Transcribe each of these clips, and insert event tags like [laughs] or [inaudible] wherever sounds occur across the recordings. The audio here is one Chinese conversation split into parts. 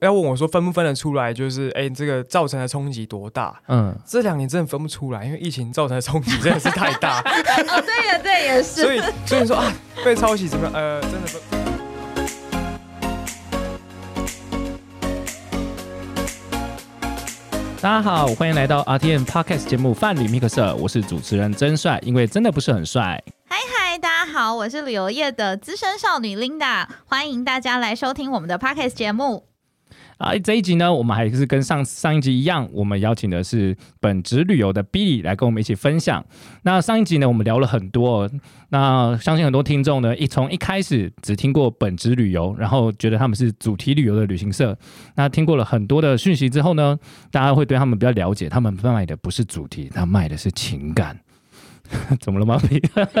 要问我说分不分得出来？就是哎，这个造成的冲击多大？嗯，这两年真的分不出来，因为疫情造成的冲击真的是太大。[laughs] 哦，对呀，对也是。所以，所以说啊，被抄袭怎么样？呃，真的分。大家好，欢迎来到 RTN Podcast 节目《范旅密克社》，我是主持人真帅，因为真的不是很帅。嗨嗨，大家好，我是旅游业的资深少女 Linda，欢迎大家来收听我们的 Podcast 节目。啊，这一集呢，我们还是跟上上一集一样，我们邀请的是本职旅游的 Billy 来跟我们一起分享。那上一集呢，我们聊了很多，那相信很多听众呢，一从一开始只听过本职旅游，然后觉得他们是主题旅游的旅行社。那听过了很多的讯息之后呢，大家会对他们比较了解，他们卖的不是主题，他卖的是情感。[laughs] 怎么了吗？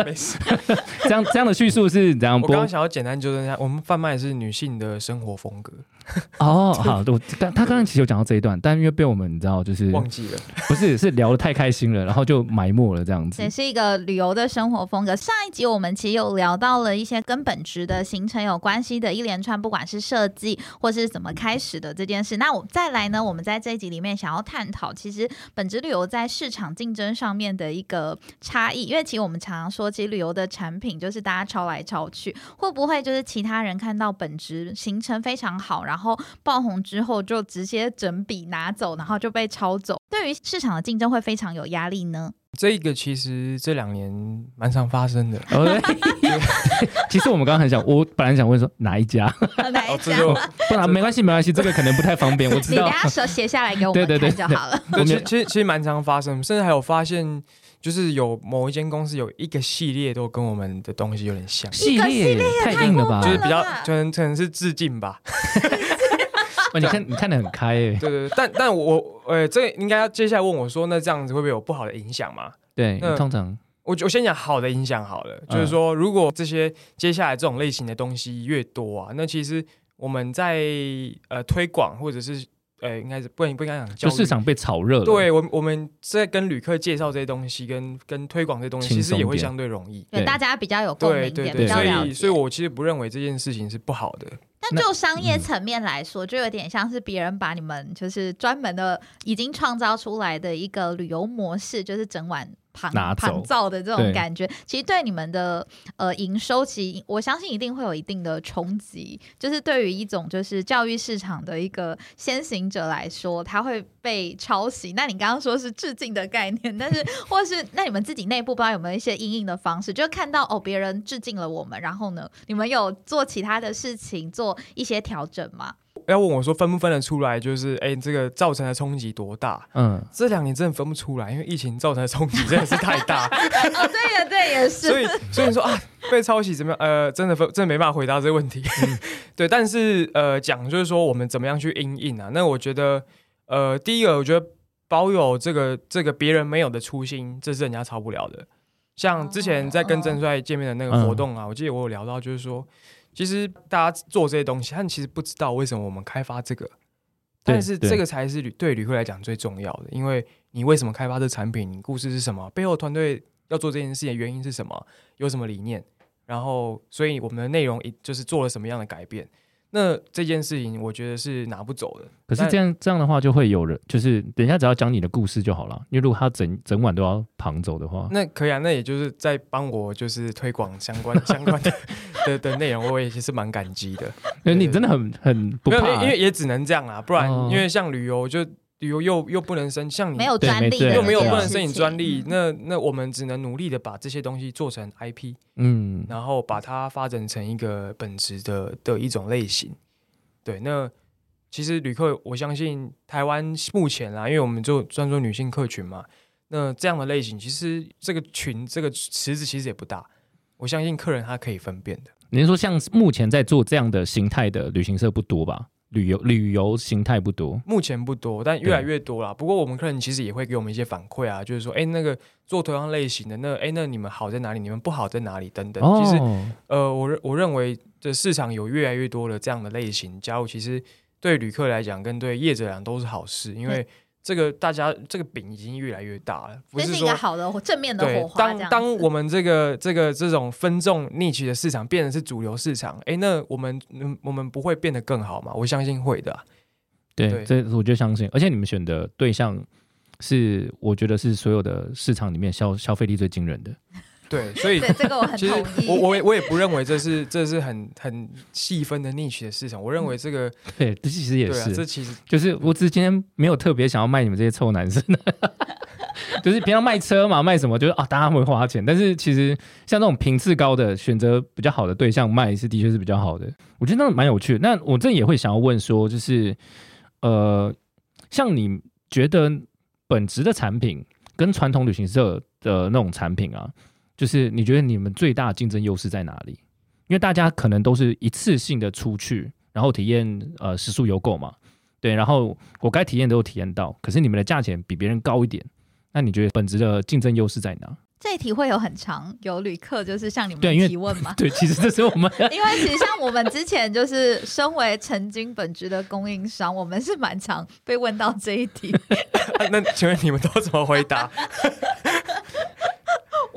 没事。[laughs] 这样这样的叙述是怎样。我刚刚想要简单纠正一下，我们贩卖的是女性的生活风格。[laughs] 哦，[laughs] 好，我他他刚刚其实有讲到这一段，但因为被我们你知道就是忘记了，不是是聊的太开心了，然后就埋没了这样子。[laughs] 也是一个旅游的生活风格。上一集我们其实有聊到了一些跟本职的行程有关系的一连串，不管是设计或是怎么开始的这件事。那我再来呢，我们在这一集里面想要探讨，其实本职旅游在市场竞争上面的一个差。差异，因为其实我们常常说，其实旅游的产品就是大家抄来抄去，会不会就是其他人看到本职行程非常好，然后爆红之后就直接整笔拿走，然后就被抄走？对于市场的竞争会非常有压力呢？这个其实这两年蛮常发生的。[laughs] 其实我们刚刚很想，我本来想问说哪一家？哪一家？不然没关系，没关系，这个可能不太方便。我知道，你等下手写下来给我们看就好了。其实其实其实蛮常发生，甚至还有发现。就是有某一间公司有一个系列都跟我们的东西有点像，系列太硬了吧？就是比较可能可能是致敬吧。[laughs] 你看你看得很开诶。对对对，但但我呃，这应该要接下来问我说，那这样子会不会有不好的影响吗？对，通常我我先讲好的影响好了，就是说如果这些接下来这种类型的东西越多啊，那其实我们在呃推广或者是。呃，应该是不不应该讲，就市场被炒热了。对我，我们在跟旅客介绍这些东西，跟跟推广这些东西，其实也会相对容易，对大家比较有共鸣点，比较所以，所以我其实不认为这件事情是不好的。但就商业层面来说，就有点像是别人把你们就是专门的已经创造出来的一个旅游模式，就是整晚。拿盘造的这种感觉，其实对你们的呃营收，其实我相信一定会有一定的冲击。就是对于一种就是教育市场的一个先行者来说，他会被抄袭。那你刚刚说是致敬的概念，[laughs] 但是或是那你们自己内部不知道有没有一些应应的方式，就看到哦别人致敬了我们，然后呢，你们有做其他的事情做一些调整吗？要问我说分不分得出来？就是哎，这个造成的冲击多大？嗯，这两年真的分不出来，因为疫情造成的冲击真的是太大。[laughs] 哦，对呀，对也是。所以，所以说啊，被抄袭怎么样？呃，真的分，真的没办法回答这个问题。[laughs] 对，但是呃，讲就是说我们怎么样去应应啊？那我觉得，呃，第一个，我觉得保有这个这个别人没有的初心，这是人家抄不了的。像之前在跟郑帅见面的那个活动啊，我记得我有聊到，就是说。其实大家做这些东西，他们其实不知道为什么我们开发这个，但是这个才是旅对旅客来讲最重要的。因为你为什么开发这产品？你故事是什么？背后团队要做这件事情的原因是什么？有什么理念？然后，所以我们的内容一就是做了什么样的改变？那这件事情，我觉得是拿不走的。可是这样这样的话，就会有人就是等一下只要讲你的故事就好了。因为如果他整 [laughs] 整晚都要旁走的话，那可以啊。那也就是在帮我就是推广相关 [laughs] 相关的 [laughs] 的的内容，我也其实蛮感激的。你真的很很不怕，因为也只能这样啦，不然因为像旅游就。又又又不能申，像你没有专利，又没有不能申请专利，那那我们只能努力的把这些东西做成 IP，嗯，然后把它发展成一个本质的的一种类型。对，那其实旅客，我相信台湾目前啦，因为我们就专做女性客群嘛，那这样的类型，其实这个群这个池子其实也不大，我相信客人他可以分辨的。您说像目前在做这样的形态的旅行社不多吧？旅游旅游形态不多。目前不多，但越来越多啦。不过我们客人其实也会给我们一些反馈啊，就是说，哎，那个做同样类型的，那哎，那你们好在哪里？你们不好在哪里？等等。其实，呃，我认我认为这市场有越来越多的这样的类型加入，其实对旅客来讲，跟对业者来讲都是好事，因为。这个大家这个饼已经越来越大了，不是一个好的正面的火花。当当我们这个这个这种分众 niche 的市场变成是主流市场，哎，那我们我们不会变得更好吗？我相信会的。对，这我就相信。而且你们选的对象是，我觉得是所有的市场里面消消费力最惊人的。对，[laughs] 所以这个我很同意。我我我也不认为这是这是很很细分的 niche 的市场。我认为这个 [laughs] 对，这其实也是。这其实就是我只是今天没有特别想要卖你们这些臭男生，[laughs] 就是平常卖车嘛，卖什么就是啊，大家会花钱。但是其实像这种频次高的，选择比较好的对象卖是的确是比较好的。我觉得那蛮有趣的。那我这也会想要问说，就是呃，像你觉得本质的产品跟传统旅行社的那种产品啊？就是你觉得你们最大的竞争优势在哪里？因为大家可能都是一次性的出去，然后体验呃食宿游购嘛，对，然后我该体验都有体验到，可是你们的价钱比别人高一点，那你觉得本质的竞争优势在哪？这一题会有很长，有旅客就是向你们提问吗？[laughs] 对，其实这是我们，[laughs] 因为其实像我们之前就是身为曾经本职的供应商，我们是蛮常被问到这一题。[laughs] 那请问你们都怎么回答？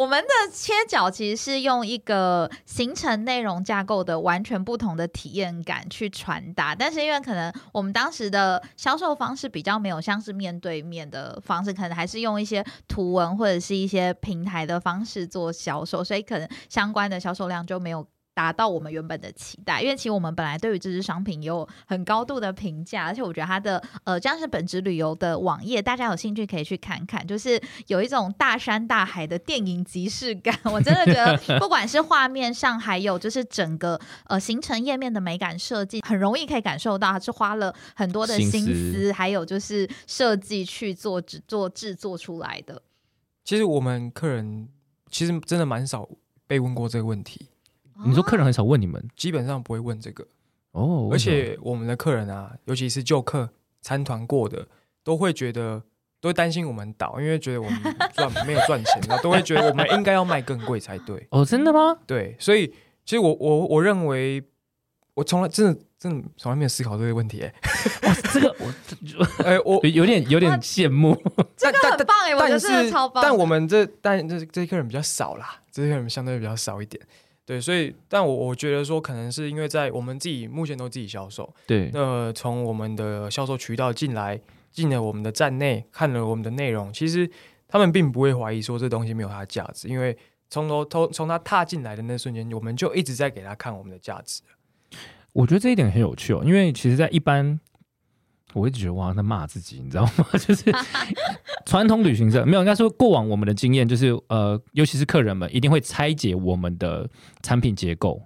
我们的切角其实是用一个形成内容架构的完全不同的体验感去传达，但是因为可能我们当时的销售方式比较没有像是面对面的方式，可能还是用一些图文或者是一些平台的方式做销售，所以可能相关的销售量就没有。达到我们原本的期待，因为其实我们本来对于这支商品有很高度的评价，而且我觉得它的呃，这样是本职旅游的网页，大家有兴趣可以去看看，就是有一种大山大海的电影即视感。[laughs] 我真的觉得，[laughs] 不管是画面上，还有就是整个呃行程页面的美感设计，很容易可以感受到它是花了很多的心思，还有就是设计去做制做制作出来的。其实我们客人其实真的蛮少被问过这个问题。你说客人很少问你们，基本上不会问这个哦。而且我们的客人啊，尤其是旧客参团过的，都会觉得都会担心我们倒，因为觉得我们赚没有赚钱，然 [laughs] 后都会觉得我们应该要卖更贵才对。哦，真的吗？对，所以其实我我我认为，我从来真的真的从来没有思考这个问题。哎，这个我 [laughs] 哎我有点有点羡慕，[laughs] 这个很棒哎，我觉得真的超棒。但我们这但这这些客人比较少啦，这些客人相对比较少一点。对，所以，但我我觉得说，可能是因为在我们自己目前都自己销售，对，那从我们的销售渠道进来，进了我们的站内，看了我们的内容，其实他们并不会怀疑说这东西没有它的价值，因为从头从从他踏进来的那瞬间，我们就一直在给他看我们的价值。我觉得这一点很有趣哦，因为其实，在一般。我一直觉得我在骂自己，你知道吗？[laughs] 就是传统旅行社没有，应该说过往我们的经验就是，呃，尤其是客人们一定会拆解我们的产品结构，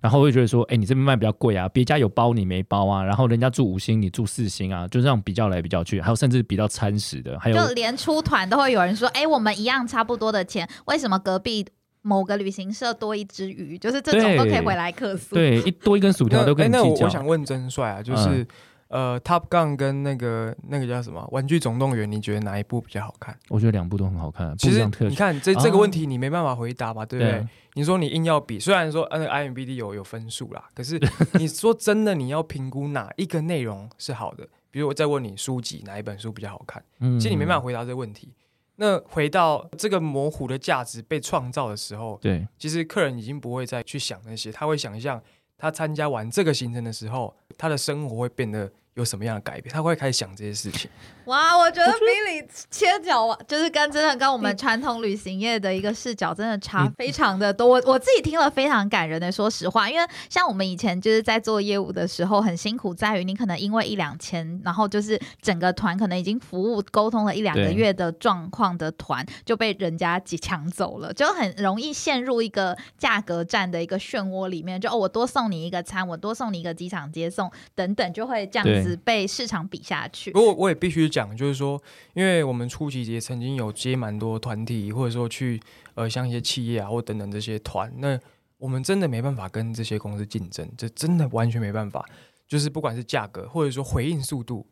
然后会觉得说，哎，你这边卖比较贵啊，别家有包你没包啊，然后人家住五星你住四星啊，就这样比较来比较去，还有甚至比较餐食的，还有就连出团都会有人说，哎，我们一样差不多的钱，为什么隔壁某个旅行社多一只鱼？就是这种都可以回来客诉，对，一多一根薯条都跟你计较。那我想问真帅啊，就是。呃，Top Gun 跟那个那个叫什么《玩具总动员》，你觉得哪一部比较好看？我觉得两部都很好看。其实你看这这个问题，你没办法回答吧？对不对？你说你硬要比，虽然说那个 IMBD 有有分数啦，可是 [laughs] 你说真的，你要评估哪一个内容是好的？比如我再问你，书籍哪一本书比较好看？其实你没办法回答这个问题。那回到这个模糊的价值被创造的时候，对，其实客人已经不会再去想那些，他会想象他参加完这个行程的时候，他的生活会变得。有什么样的改变？他会开始想这些事情。哇，我觉得 Billy 切角就是跟真的跟我们传统旅行业的一个视角真的差非常的多。我我自己听了非常感人的，说实话，因为像我们以前就是在做业务的时候，很辛苦在于你可能因为一两千，然后就是整个团可能已经服务沟通了一两个月的状况的团就被人家抢走了，就很容易陷入一个价格战的一个漩涡里面。就哦，我多送你一个餐，我多送你一个机场接送等等，就会这样子。被市场比下去。不过我也必须讲，就是说，因为我们初期也曾经有接蛮多团体，或者说去呃像一些企业啊或等等这些团，那我们真的没办法跟这些公司竞争，这真的完全没办法。就是不管是价格，或者说回应速度，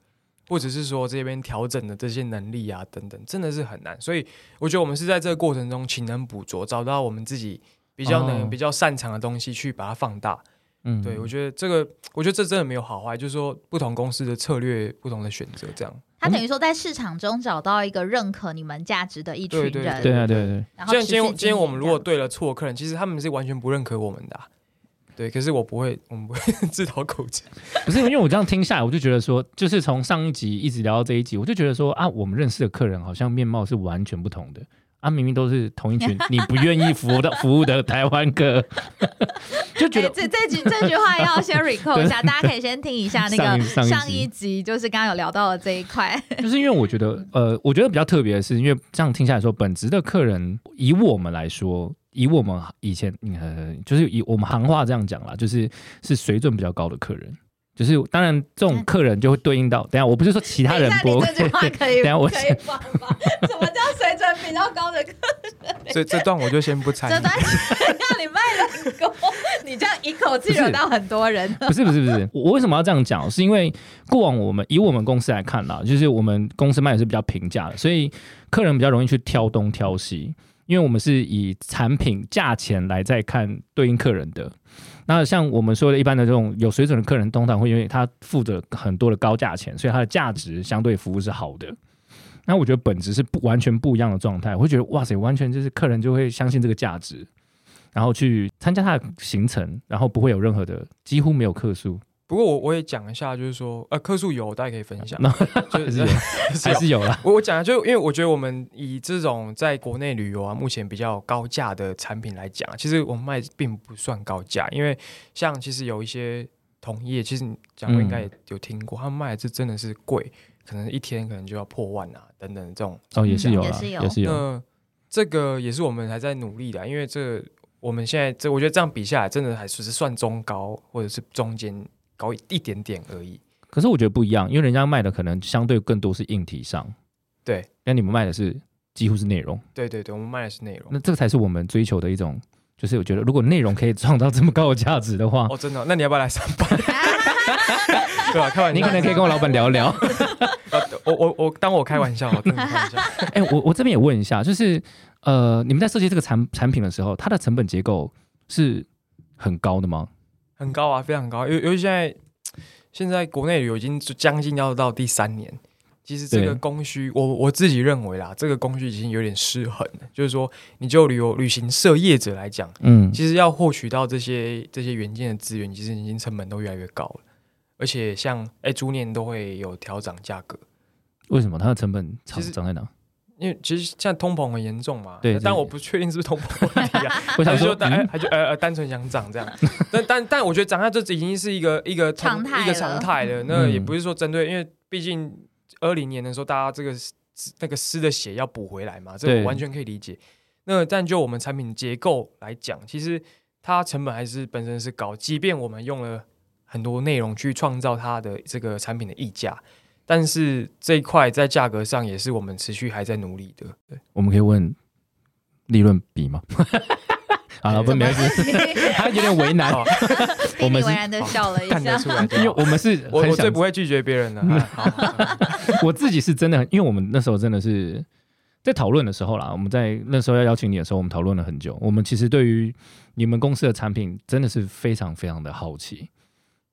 或者是说这边调整的这些能力啊等等，真的是很难。所以我觉得我们是在这个过程中勤能补拙，找到我们自己比较能、哦比较擅长的东西去把它放大。嗯对我觉得这个，我觉得这真的没有好坏，就是说不同公司的策略、不同的选择这样。他等于说在市场中找到一个认可你们价值的一群人，对对对啊，对对，然后今天今天我们如果对了错客人，其实他们是完全不认可我们的啊、对，可是我不会，我们不会 [laughs] 自讨口吃。不是因为我这样听下来，我就觉得说，就是从上一集一直聊到这一集，我就觉得说啊，我们认识的客人好像面貌是完全不同的啊，明明都是同一群你不愿意服务的服务的台湾客，就觉哎，得这这句这句话要先 recall 一下，大家可以先听一下那个上一集上一集，就是刚刚有聊到的这一块。[laughs] 就是因为我觉得，呃，我觉得比较特别的是，因为这样听下来说，本职的客人以我们来说，以我们以前呃，就是以我们行话这样讲啦，就是是水准比较高的客人。就是当然，这种客人就会对应到，等下我不是说其他人等一不下你这句话可以等下我可以放吗？[laughs] 什么叫水准比较高的客人？这这段我就先不参与。这段让你卖人工，你这样一口气惹到很多人。不是不是不是，[laughs] 我为什么要这样讲？是因为过往我们以我们公司来看啦，就是我们公司卖的是比较平价的，所以客人比较容易去挑东挑西，因为我们是以产品价钱来再看对应客人的。那像我们说的一般的这种有水准的客人，通常会因为他付着很多的高价钱，所以他的价值相对服务是好的。那我觉得本质是不完全不一样的状态，我会觉得哇塞，完全就是客人就会相信这个价值，然后去参加他的行程，然后不会有任何的几乎没有客诉，不过我我也讲一下，就是说，呃，客数有，大家可以分享。那就 [laughs] 还是 [laughs] 还是有啦。我我讲的就因为我觉得我们以这种在国内旅游啊，目前比较高价的产品来讲，其实我们卖并不算高价，因为像其实有一些同业，其实你讲过应该也有听过，他们卖的是真的是贵，可能一天可能就要破万啊等等这种。哦，也是有啦，也是有也是有。那这个也是我们还在努力的啊，因为这我们现在这我觉得这样比下来，真的还只是算中高或者是中间高一一点点而已。可是我觉得不一样，因为人家卖的可能相对更多是硬体上，对那你们卖的是几乎是内容，对对对，我们卖的是内容。那这个才是我们追求的一种。就是我觉得，如果内容可以创造这么高的价值的话，[laughs] 哦，真的哦、那你要不要来上班？[laughs] 对吧、开玩笑，你可能可以跟我老板聊聊。呃 [laughs] 我我我当我开玩笑，我真的开玩笑。哎、我我这边也问一下，就是呃，你们在设计这个产产品的时候，它的成本结构是很高的吗？很高啊，非常高。尤尤其现在现在国内旅游已经将近要到第三年，其实这个供需，我我自己认为啦，这个供需已经有点失衡了。就是说，你就旅游旅行社业者来讲，嗯，其实要获取到这些这些原件的资源，其实已经成本都越来越高了。而且像哎，逐年都会有调涨价格，为什么它的成本涨其实涨在哪？因为其实现在通膨很严重嘛。对但我不确定是不是通膨问题啊。[laughs] 我想说还是就，单嗯还就呃呃单纯想涨这样，但但但我觉得涨价这已经是一个一个常态一个常态了。那也嗯不是说针对，因为毕竟二零年的时候，大家这个那个湿的血要补回来嘛，这对我完全可以理解。那但就我们产品结构来讲，其实它成本还是本身是高，即便我们用了很多内容去创造它的这个产品的溢价，但是这一块在价格上也是我们持续还在努力的。对，我们可以问利润比吗？[laughs] 好了，[laughs] 不没事，他有点为难，好，[laughs] 我们是我为然的笑了一看得下。出来，因为我们是我我最不会拒绝别人的。我自己是真的很，因为我们那时候真的是在讨论的时候啦，我们在那时候要邀请你的时候，我们讨论了很久。我们其实对于你们公司的产品真的是非常非常的好奇。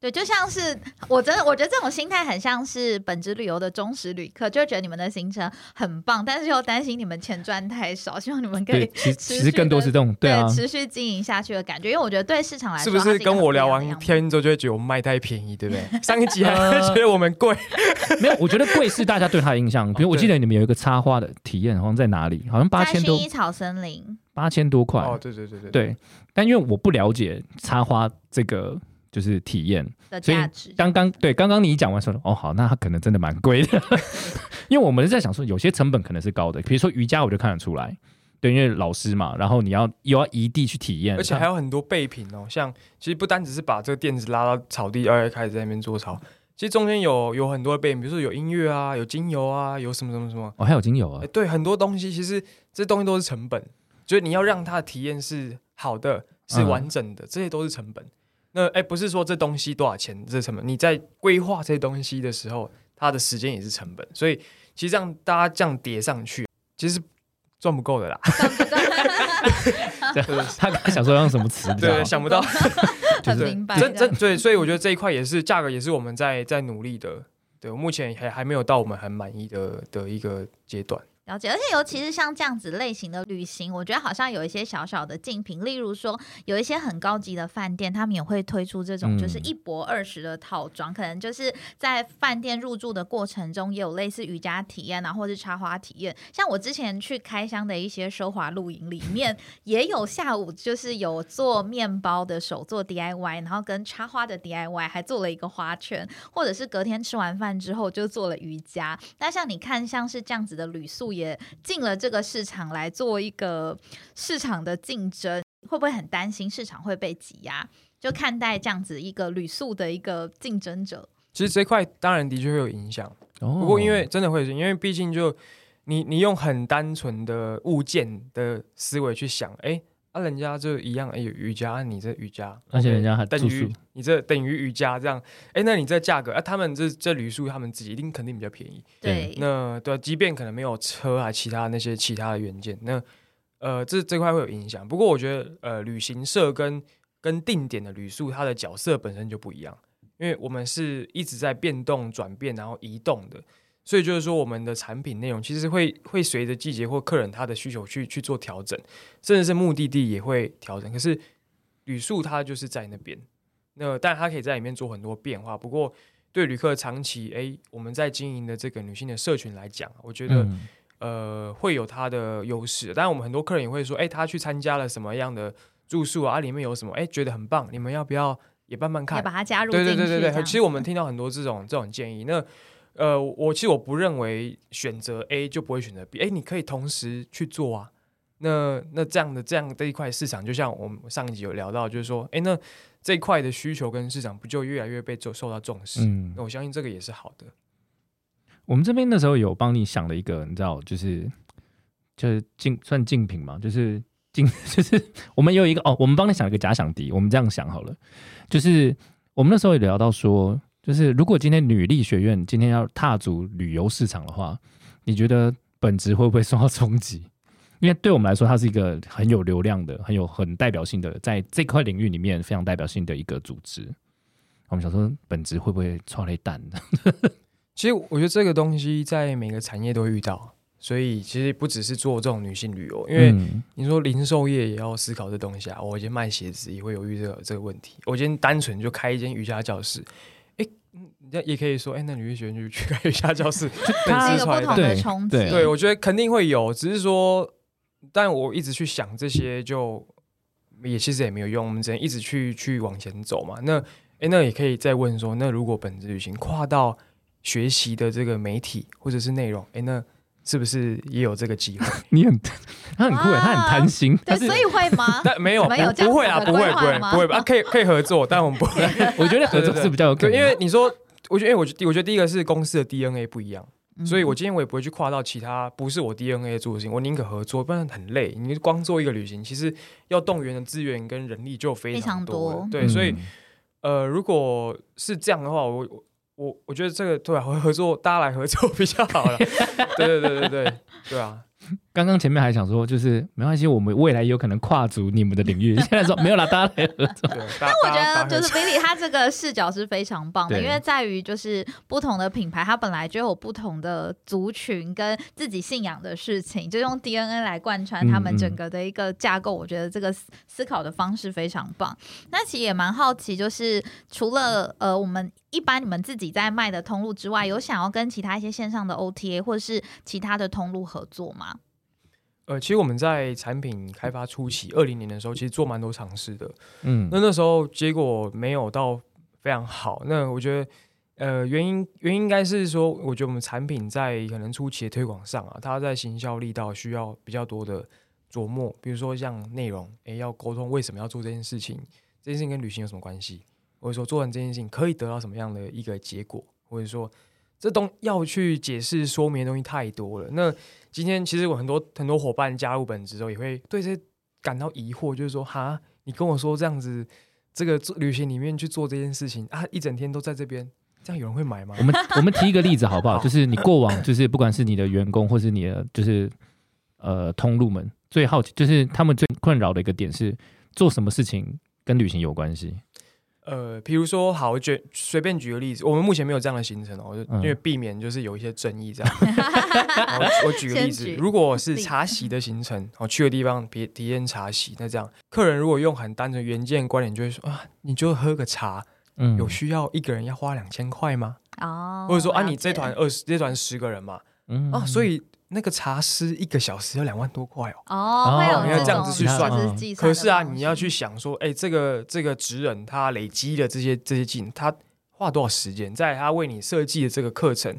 对，就像是我真的，我觉得这种心态很像是本职旅游的忠实旅客，就觉得你们的行程很棒，但是又担心你们钱赚太少，希望你们可以对，其实其实更多是这种，对啊，持续经营下去的感觉。因为我觉得对市场来说，是不是跟我聊完天？天之后就会觉得我们卖太便宜，对不对？[laughs] 上一集还会觉得我们贵，[laughs] 没有，我觉得贵是大家对它的印象。比如我记得你们有一个插花的体验，好像在哪里？好像八千多薰衣草森林，八千多块。哦，对对对对，对，但因为我不了解插花这个就是体验，的所以价值。刚刚对刚刚你讲完说，哦好，那它可能真的蛮贵的，[laughs] 因为我们是在想说，有些成本可能是高的，比如说瑜伽，我就看得出来，对，因为老师嘛，然后你要又要移地去体验，而且还有很多备品哦，像其实不单只是把这个垫子拉到草地，然后开始在那边做操，其实中间有有很多备品，比如说有音乐啊，有精油啊，有什么什么什么，哦还有精油啊哎，，对，很多东西其实这东西都是成本，就是你要让它的体验是好的，是嗯完整的，这些都是成本。那哎，不是说这东西多少钱，这成本，你在规划这些东西的时候，它的时间也是成本，所以其实这样大家这样叠上去，其实赚不够的啦。[laughs] 他刚才想说用什么词？对，想不到。[laughs] 很明白。这这对，所以我觉得这一块也是价格，也是我们在在努力的。对，目前还还没有到我们很满意的的一个阶段。了解，而且尤其是像这样子类型的旅行，我觉得好像有一些小小的竞品，例如说有一些很高级的饭店，他们也会推出这种就是一博二十的套装，可能就是在饭店入住的过程中也有类似瑜伽体验啊，或是插花体验。像我之前去开箱的一些奢华露营里面，也有下午就是有做面包的手做 DIY，然后跟插花的 DIY，还做了一个花圈，或者是隔天吃完饭之后就做了瑜伽。那像你看，像是这样子的旅宿。也进了这个市场来做一个市场的竞争，会不会很担心市场会被挤压？就看待这样子一个旅宿的一个竞争者。其实这块当然的确会有影响，不过因为真的会，因为毕竟就你你用很单纯的物件的思维去想，哎。啊，人家就一样，哎，瑜伽，你这瑜伽，而且人家还等于你这等于瑜伽这样，哎，那你这价格，啊，他们这这旅宿他们自己一定肯定比较便宜，对，那对，即便可能没有车啊，其他那些其他的元件，那呃，这这块会有影响。不过我觉得，呃，旅行社跟跟定点的旅宿，它的角色本身就不一样，因为我们是一直在变动、转变，然后移动的。所以就是说，我们的产品内容其实会会随着季节或客人他的需求去去做调整，甚至是目的地也会调整。可是旅宿它就是在那边，那但它可以在里面做很多变化。不过对旅客长期哎，我们在经营的这个女性的社群来讲，我觉得呃会有它的优势。当然，我们很多客人也会说，哎，他去参加了什么样的住宿啊？里面有什么？哎，觉得很棒，你们要不要也慢慢看？把它加入对对对对对。其实我们听到很多这种这种建议，那。呃，我其实我不认为选择 A 就不会选择 B，哎，你可以同时去做啊。那那这样的这样的一块市场，就像我们上一集有聊到，就是说，哎，那这一块的需求跟市场不就越来越被受受到重视？嗯，那我相信这个也是好的。我们这边那时候有帮你想了一个，你知道，就是就是竞算竞品嘛，就是竞 [laughs] 就是我们有一个哦，我们帮你想一个假想敌，我们这样想好了，就是我们那时候也聊到说。就是如果今天女力学院今天要踏足旅游市场的话，你觉得本质会不会受到冲击？因为对我们来说，它是一个很有流量的、很有很代表性的，在这块领域里面非常代表性的一个组织。我们想说，本质会不会超雷蛋的？[laughs] 其实我觉得这个东西在每个产业都会遇到，所以其实不只是做这种女性旅游，因为你说零售业也要思考这东西啊。我今天卖鞋子也会犹豫这个这个问题。我今天单纯就开一间瑜伽教室。嗯，也也可以说，哎，那女力学院就去 [laughs] 开瑜伽教室，[laughs] 它有不同的冲击。对，我觉得肯定会有，只是说，但我一直去想这些，就也其实也没有用，我们只能一直去去往前走嘛。那，哎，那也可以再问说，那如果本质旅行跨到学习的这个媒体或者是内容，哎，那。是不是也有这个机会？[laughs] 你很，他很酷他很贪心。对，所以会吗？[laughs] 但没有，不会啊，不会，不会，不会啊，可以可以合作，但我们不会。[laughs] 我觉得合作是比较有可能，因为你说，我觉得，因为我我觉得第一个是公司的 DNA 不一样，所以我今天我也不会去跨到其他不是我 DNA 做的事情，我宁可合作，不然很累。你光做一个旅行，其实要动员的资源跟人力就非常多。对，所以呃，如果是这样的话，我。我我觉得这个对啊合合作，大家来合作 [laughs] 比较好了。[laughs] 对对对对对对啊！刚刚前面还想说，就是没关系，我们未来有可能跨足你们的领域。[laughs] 现在说没有啦，大家来合作。但我觉得就是 Billy 他这个视角是非常棒的，因为在于就是不同的品牌，它本来就有不同的族群跟自己信仰的事情，就用 DNA 来贯穿他们整个的一个架构。我觉得这个思考的方式非常棒。那其实也蛮好奇，就是除了呃我们。一般你们自己在卖的通路之外，有想要跟其他一些线上的 OTA 或者是其他的通路合作吗？呃，其实我们在产品开发初期，二零年的时候，其实做蛮多尝试的。嗯，那那时候结果没有到非常好。那我觉得，呃，原因原因应该是说，我觉得我们产品在可能初期的推广上啊，它在行销力道需要比较多的琢磨。比如说像内容，诶，要沟通为什么要做这件事情，这件事情跟旅行有什么关系？或者说做完这件事情可以得到什么样的一个结果，或者说这东要去解释说明的东西太多了。那今天其实我很多很多伙伴加入本职之后，也会对这些感到疑惑，就是说哈，你跟我说这样子这个做旅行里面去做这件事情啊，一整天都在这边，这样有人会买吗我？们我们提一个例子好不好？好就是你过往就是不管是你的员工或是你的就是呃通路们最好奇，就是他们最困扰的一个点是做什么事情跟旅行有关系？呃，比如说，好，我举随便举个例子，我们目前没有这样的行程哦，就嗯。因为避免就是有一些争议这样。[laughs] 好我我举个例子，如果是茶席的行程，我去的地方别体验茶席，那这样客人如果用很单纯原件观点，就会说啊，你就喝个茶，嗯，有需要一个人要花两千块吗？哦，或者说啊，你这解。团二十，这团十个人嘛，嗯。啊，所以那个茶师一个小时要两万多块哦。哦，会有哦你要这样子去算。可是啊，你要去想说，哎、这个这个职人他累积的这些这些技能，他花多少时间，在他为你设计的这个课程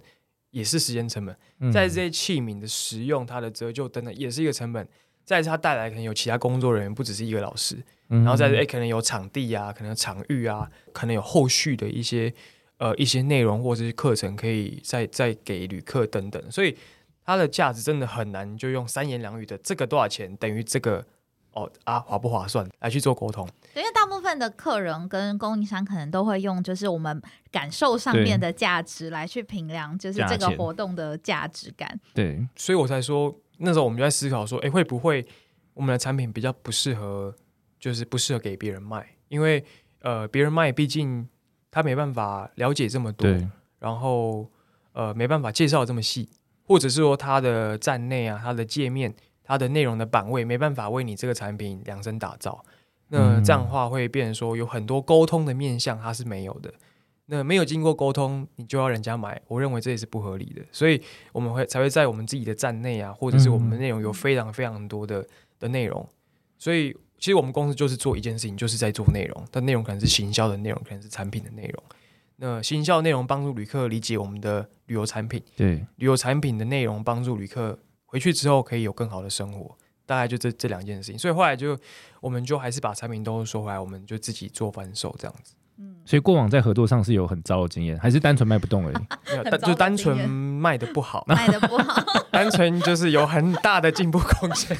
也是时间成本，嗯。在这些器皿的使用、它的折旧等等也是一个成本。再是他带来可能有其他工作人员，不只是一个老师，然然后再是哎、可能有场地啊，可能有场域啊，可能有后续的一些呃一些内容或者是课程可以再再给旅客等等，所以它的价值真的很难就用三言两语的这个多少钱等于这个哦啊划不划算来去做沟通。对因为大部分的客人跟供应商可能都会用，就是我们感受上面的价值来去评量，就是这个活动的价值感。对，所以我才说那时候我们就在思考说，哎，会不会我们的产品比较不适合，就是不适合给别人卖，因为呃别人卖毕竟他没办法了解这么多，然后呃没办法介绍得这么细，或者是说它的站内啊、它的界面、它的内容的版位没办法为你这个产品量身打造。那嗯这样的话会变成说有很多沟通的面向它是没有的。那没有经过沟通，你就要人家买，我认为这也是不合理的。所以我们会才会在我们自己的站内啊，或者是我们的内容有非常非常多的的内容。所以其实我们公司就是做一件事情，就是在做内容，但内容可能是行销的内容，可能是产品的内容。那行销内容帮助旅客理解我们的旅游产品，对，旅游产品的内容帮助旅客回去之后可以有更好的生活，大概就这这两件事情。所以后来就我们就还是把产品都收回来，我们就自己做翻售这样子，嗯所以过往在合作上是有很糟的经验，还是单纯卖不动而已？没有 [laughs] 就单纯卖的不好，卖的不好。单纯就是有很大的进步空间。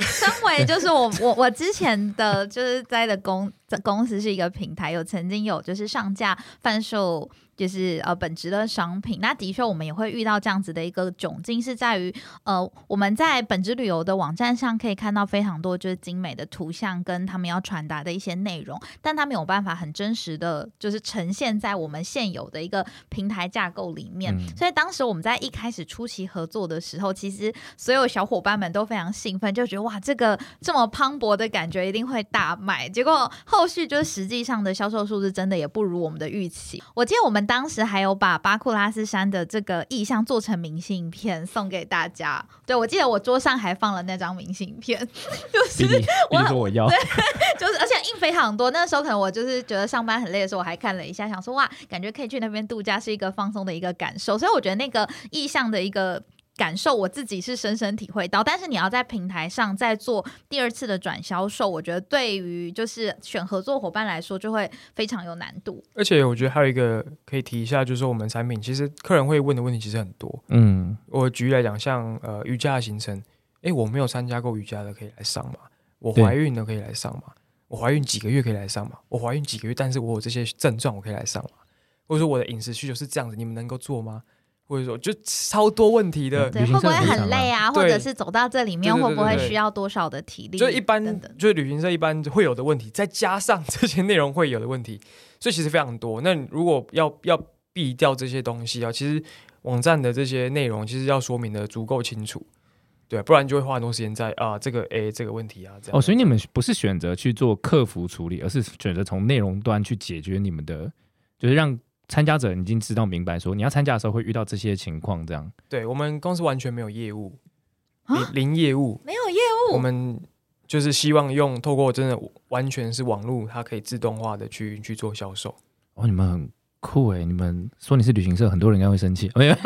身为就是我 [laughs] 我我之前的就是在的公公司是一个平台，有曾经有就是上架贩售就是呃本质的商品。那的确我们也会遇到这样子的一个窘境，是在于呃我们在本质旅游的网站上可以看到非常多就是精美的图像跟他们要传达的一些内容，但他没有办法很真实的就是呈现在我们现有的一个平台架构里面。嗯所以当时我们在一开始初期合作的时候，其实所有小伙伴们都非常兴奋，就觉得哇，这个这么磅礴的感觉一定会大卖。结果后续就是实际上的销售数字真的也不如我们的预期。我记得我们当时还有把巴库拉斯山的这个意象做成明信片送给大家。对我记得我桌上还放了那张明信片，[laughs] 就是比利，比利说我要，[laughs] 就是，而且印非常多。那时候可能我就是觉得上班很累的时候，我还看了一下，想说哇，感觉可以去那边度假是一个放松的一个感受。所以我觉得那个意向的一个。感受我自己是深深体会到，但是你要在平台上再做第二次的转销售，我觉得对于就是选合作伙伴来说就会非常有难度。而且我觉得还有一个可以提一下，就是说我们产品其实客人会问的问题其实很多。嗯，我举例来讲，像呃瑜伽的行程，诶，我没有参加过瑜伽的可以来上吗？我怀孕的可以来上吗？我怀孕几个月可以来上吗？我怀孕几个月，但是我有这些症状，我可以来上吗？或者说我的饮食需求是这样子，你们能够做吗？或者说就超多问题的，对，会不会很累啊？或者是走到这里面会不会需要多少的体力？就一般等等就是旅行社一般会有的问题，再加上这些内容会有的问题，所以其实非常多。那如果要要避掉这些东西啊，其实网站的这些内容其实要说明的足够清楚，对，不然就会花很多时间在啊这个诶这个问题啊这样。哦，所以你们不是选择去做客服处理，而是选择从内容端去解决你们的，就是让参加者已经知道明白说你要参加的时候会遇到这些情况，这样。对我们公司完全没有业务，啊零零业务，没有业务，我们就是希望用透过真的完全是网络，它可以自动化的去去做销售。哦，你们很酷诶，你们说你是旅行社，很多人应该会生气。[laughs] 没有，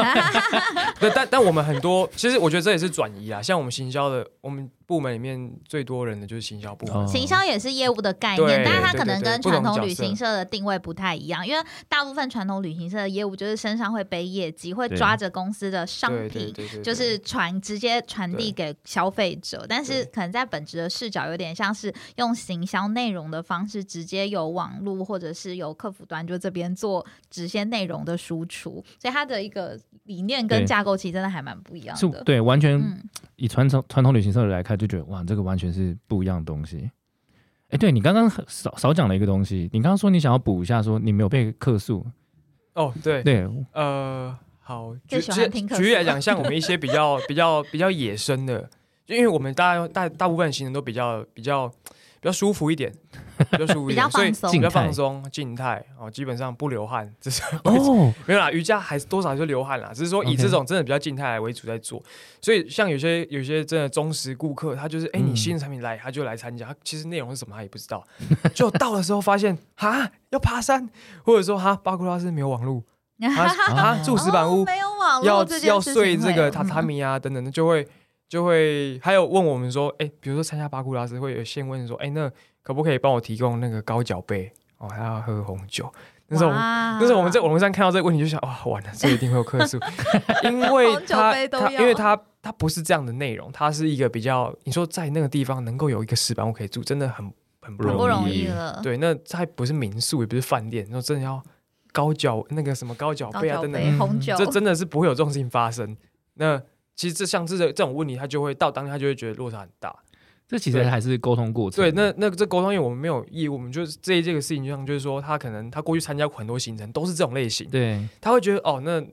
但但我们很多，其实我觉得这也是转移啊。像我们行销的，我们部门里面最多人的就是行销部门。哦。行销也是业务的概念，但是它可能跟传统旅行社的定位不太一样，因为大部分传统旅行社的业务就是身上会背业绩，会抓着公司的商对品就是传直接传递给消费者，但是可能在本职的视角有点像是用行销内容的方式，直接由网络或者是由客服端就这边做直接内容的输出，所以它的一个理念跟架构其实真的还蛮不一样是的。对，完全嗯，以传统传统旅行社来看，就觉得哇，这个完全是不一样的东西。哎，对你刚刚少少讲了一个东西，你刚刚说你想要补一下，说你没有被客诉，哦，对，对，呃，好，最举举喜欢听客诉了举例来讲，像我们一些比较 [laughs] 比较比较野生的，就因为我们大大大部分行程都比较比较比较舒服一点，[laughs] 比较舒服一比较点，所以放松。比较静态。放松、静态哦，基本上不流汗，[laughs] 这是哦，[laughs] 没有啦，瑜伽还是多少还是流汗啦，只是说以这种真的比较静态为主在做。所以像有些有些真的忠实顾客，他就是哎、你嗯。新的产品来，他就来参加，他其实内容是什么他也不知道，就到的时候发现哈要爬山，或者说哈巴库拉斯没有网络，啊啊住石板屋哦、没有网络要要睡这个榻榻嗯米啊等等的，就会就会还有问我们说，哎、比如说参加巴库拉斯会有先问说，哎、那可不可以帮我提供那个高脚杯哦，还要喝红酒。那时候我们哇那时候我们在网络上看到这个问题，就想哇，完了，这一定会有客诉，[laughs] 因为红酒他杯都要他因为他他不是这样的内容，它是一个比较你说在那个地方能够有一个石板屋可以住，真的很很不不容易。不容易易了。对，那它不是民宿，也不是饭店，说真的要高脚那个什么高脚杯啊等等，红酒，这真的是不会有这种事情发生。那其实这像这个这种问题，他就会到当天他就会觉得落差很大。这其实还是沟通过程。对，那那这沟通，因为我们没有义务，我们就是这这个事情，就像就是说，他可能他过去参加过很多行程，都是这种类型，对他会觉得哦，那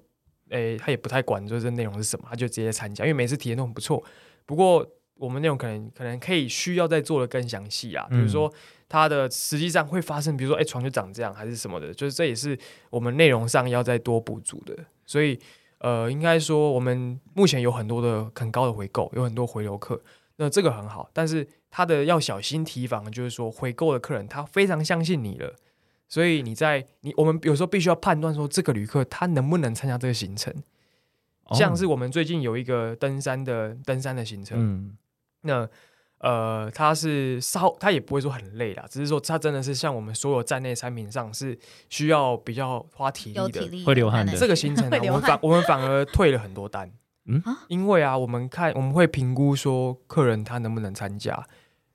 诶，他也不太管就是这内容是什么，他就直接参加，因为每次体验都很不错。不过我们内容可能可能可以需要再做的更详细啊，比如说它的实际上会发生，比如说哎床就长这样还是什么的，就是这也是我们内容上要再多补足的。所以呃，应该说我们目前有很多的很高的回购，有很多回流客，那这个很好，但是他的要小心提防，就是说回购的客人他非常相信你了。所以你在你我们有时候必须要判断说这个旅客他能不能参加这个行程，哦像是我们最近有一个登山的登山的行程，嗯那呃，他是稍，他也不会说很累啦，只是说他真的是像我们所有站内产品上是需要比较花体力的。力会流汗的这个行程我们反我们反而退了很多单，嗯啊因为啊，我们看我们会评估说客人他能不能参加。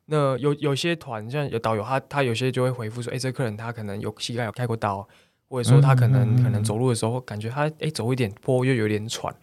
那有有些团像有导游他他有些就会回复说，哎、这客人他可能有膝盖有开过刀，或者说他可能、嗯嗯嗯可能走路的时候感觉他哎、走一点坡又有点喘，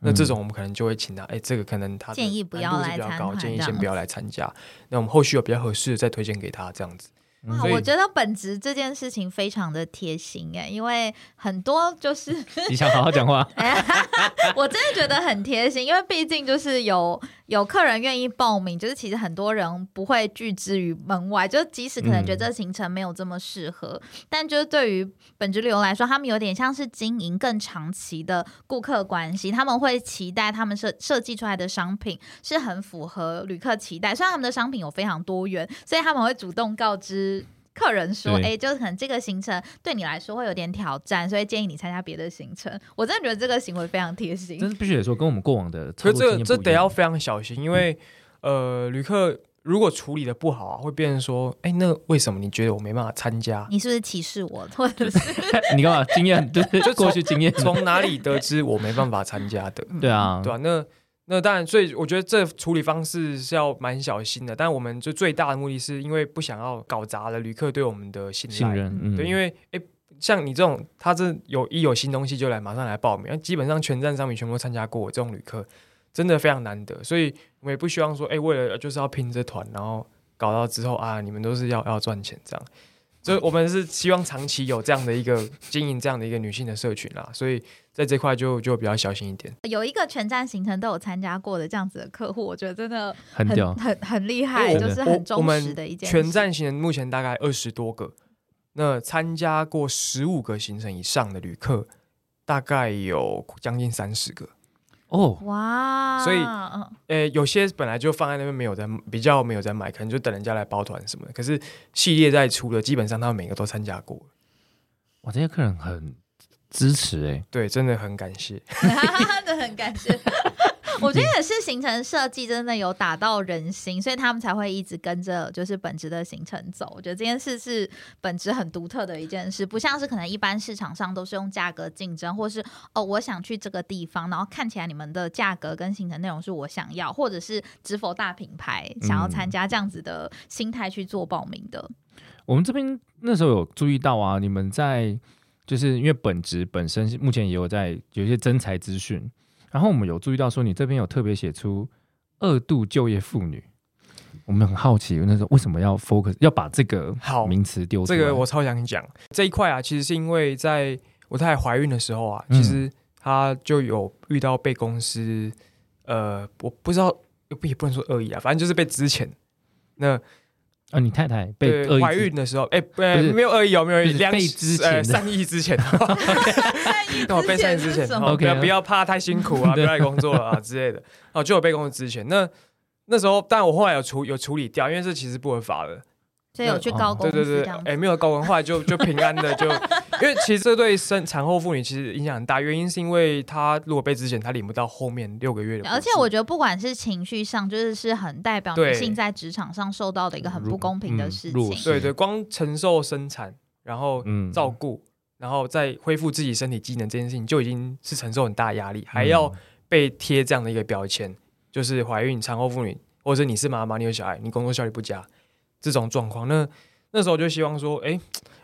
那嗯这种我们可能就会请他，哎、这个可能他的建议不要难度是比较高，来参团建议先不要来参加。那我们后续有比较合适的再推荐给他，这样子。哇，我觉得本职这件事情非常的贴心哎，因为很多就是 [laughs] 你想好好讲话，[laughs] 我真的觉得很贴心，因为毕竟就是有有客人愿意报名，就是其实很多人不会拒之于门外，就即使可能觉得这行程没有这么适合，但就是对于本职旅游来说，他们有点像是经营更长期的顾客关系，他们会期待他们设设计出来的商品是很符合旅客期待，虽然他们的商品有非常多元，所以他们会主动告知。客人说：“对哎、就是可能这个行程对你来说会有点挑战，所以建议你参加别的行程。[laughs] ”我真的觉得这个行为非常贴心真。是必须得说，跟我们过往的可是这个这得要非常小心，因为、呃，旅客如果处理的不好啊，会变成说，哎、那为什么你觉得我没办法参加？你是不是歧视我，或者是 [laughs] 你干嘛经验就是就过去经验，从哪里得知我没办法参加的？[laughs] 对啊，对啊，那那当然，所以我觉得这处理方式是要蛮小心的。但我们就最大的目的是因为不想要搞砸了旅客对我们的信赖。信任，嗯，对，因为诶，像你这种，他这有一有新东西就来马上来报名，基本上全站商品全部都参加过，这种旅客真的非常难得。所以我们也不希望说，诶，为了就是要拼这团，然后搞到之后啊，你们都是要要赚钱这样。所以我们是希望长期有这样的一个经营这样的一个女性的社群啦，所以在这块就就比较小心一点。有一个全站行程都有参加过的这样子的客户，我觉得真的很屌很，很很厉害，就是很忠实的一件事全站行程目前大概二十多个，那参加过十五个行程以上的旅客，大概有将近三十个。哦，哇，所以嗯呃，有些本来就放在那边没有在比较没有在买，可能就等人家来包团什么的。可是系列在出的，基本上他们每个都参加过。哇，这些客人很支持哎，对，真的很感谢。[laughs] 真的很感谢。[laughs] 我觉得也是行程设计真的有打到人心，所以他们才会一直跟着就是本职的行程走。我觉得这件事是本职很独特的一件事，不像是可能一般市场上都是用价格竞争，或是哦我想去这个地方，然后看起来你们的价格跟行程内容是我想要，或者是知否大品牌想要参加这样子的心态去做报名的。我们这边那时候有注意到啊，你们在就是因为本职本身目前也有在有一些征才资讯，然后我们有注意到说你这边有特别写出二度就业妇女，我们很好奇那时候为什么要 focus 要把这个好名词丢出来？这个我超想讲。这一块啊，其实是因为在我太太怀孕的时候啊，嗯其实她就有遇到被公司呃，我不知道不也不能说恶意啊，反正就是被之前那啊，你太太被对怀孕的时候，哎、不不是没有恶意哦，没有恶意，被之前呃的善意之前，善意那我被善意之前，OK 不要怕太辛苦啊，[laughs] 不对要来工作了啊之类的，哦，就有被工作之前，那那时候，但我后来有处有处理掉，因为这其实不合法的，所以有去高公对对对，司这样子。哎，没有高文，后来就就平安的就，因为其实这对生产后妇女其实影响很大，原因是因为她如果被之前，她领不到后面六个月的，而且我觉得，不管是情绪上，就是是很代表女性在职场上受到的一个很不公平的事情。对对，光承受生产，然后嗯照顾，然后再恢复自己身体机能这件事情，就已经是承受很大的压力，还要被贴这样的一个标签，就是怀孕、产后妇女，或者你是妈妈，你有小孩，你工作效率不佳这种状况。那那时候就希望说，哎，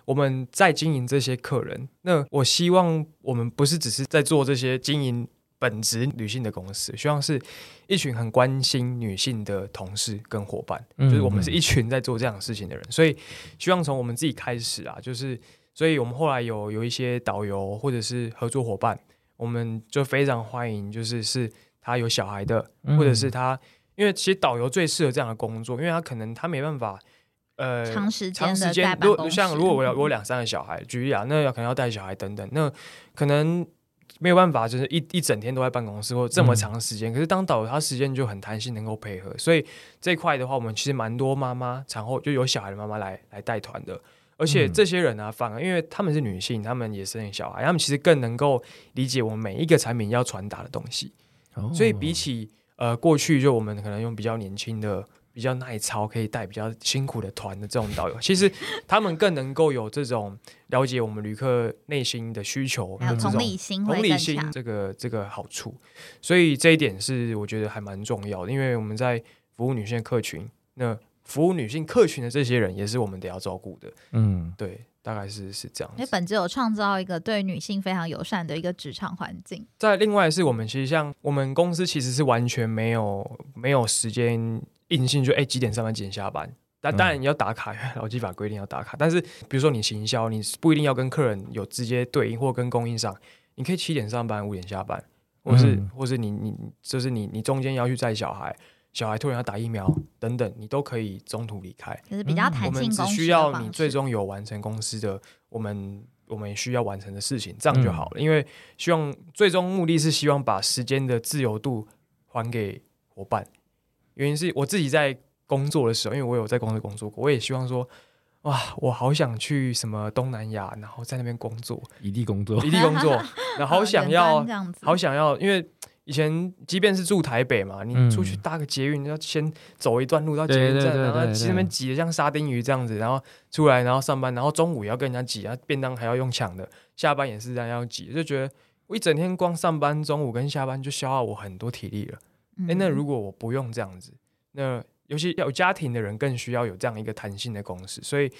我们在经营这些客人，那我希望我们不是只是在做这些经营本职女性的公司，希望是一群很关心女性的同事跟伙伴，嗯就是我们是一群在做这样的事情的人，所以希望从我们自己开始啊，就是，所以我们后来有有一些导游或者是合作伙伴，我们就非常欢迎，就是是他有小孩的，嗯。或者是他，因为其实导游最适合这样的工作，因为他可能他没办法，呃，长时间如果像如果我有我有两三个小孩，举例啊，那要可能要带小孩等等，那可能没有办法，就是一一整天都在办公室或这么嗯长时间。可是当导游，他时间就很弹性，能够配合，所以这一块的话，我们其实蛮多妈妈产后就有小孩的妈妈来来带团的。而且嗯这些人啊，反而因为他们是女性，他们也生小孩，他们其实更能够理解我们每一个产品要传达的东西。哦所以比起呃过去就我们可能用比较年轻的、比较耐操，可以带比较辛苦的团的这种导游，其实他们更能够有这种了解我们旅客内心的需求，还有同理心同理心。这个这个好处，所以这一点是我觉得还蛮重要的，因为我们在服务女性的客群，那服务女性客群的这些人也是我们得要照顾的，嗯。对，大概是是这样子。因为本质有创造一个对女性非常友善的一个职场环境。在另外是我们其实像我们公司其实是完全没有没有时间硬性就哎几点上班几点下班。但嗯当然你要打卡，因 [laughs] 为劳基法规定要打卡。但是比如说你行销，你不一定要跟客人有直接对应，或跟供应商，你可以七点上班，五点下班，或是、嗯或是你你就是你你中间要去载小孩，小孩突然要打疫苗等等，你都可以中途离开。就是比较嗯我们弹性工时只需要。你最终有完成公司的我们我们需要完成的事情，这样嗯就好了。因为希望最终目的是希望把时间的自由度还给伙伴。原因是我自己在工作的时候，因为我有在公司工作过，我也希望说，哇，我好想去什么东南亚，然后在那边工作，[laughs] 异地工作异地工作，然后好想要 [laughs] 端这样子，好想要，因为以前即便是住台北嘛，你嗯出去搭个捷运，要先走一段路到捷对运站，然后去那边挤得像沙丁鱼这样子，然后出来，然后上班，然后中午也要跟人家挤，然后便当还要用抢的，下班也是这样要挤，就觉得我一整天光上班，中午跟下班就消耗我很多体力了。嗯诶，那如果我不用这样子，那尤其有家庭的人更需要有这样一个弹性的公司。所以，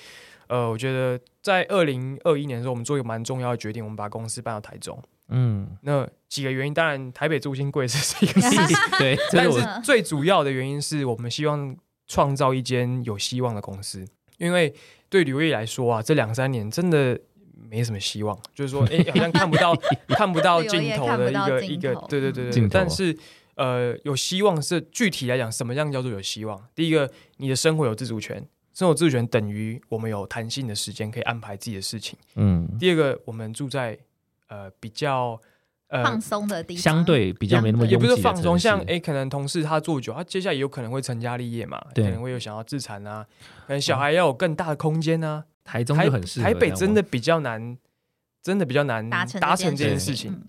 呃，我觉得在二零二一年的时候，我们做一个蛮重要的决定，我们把公司搬到台中。嗯，那几个原因，当然台北租金贵这是一个事情，[laughs] 对，[laughs] 这但是我最主要的原因是我们希望创造一间有希望的公司，因为对旅游业来说啊，这两三年真的没什么希望，就是说，哎、好像看不到 [laughs] 看不到尽头的一个一个对对对对，但是。呃，有希望是具体来讲，什么样叫做有希望？第一个，你的生活有自主权，生活自主权等于我们有弹性的时间可以安排自己的事情。嗯，第二个，我们住在呃比较呃放松的地方，相对比较没那么也不拥挤的是放松，市。像诶，可能同事他做久，他接下来有可能会成家立业嘛，可对能会有想要自产啊，可能小孩要有更大的空间啊。台中台就很适合台北这样真的比较难，真的比较难达成达成这件件事情。嗯。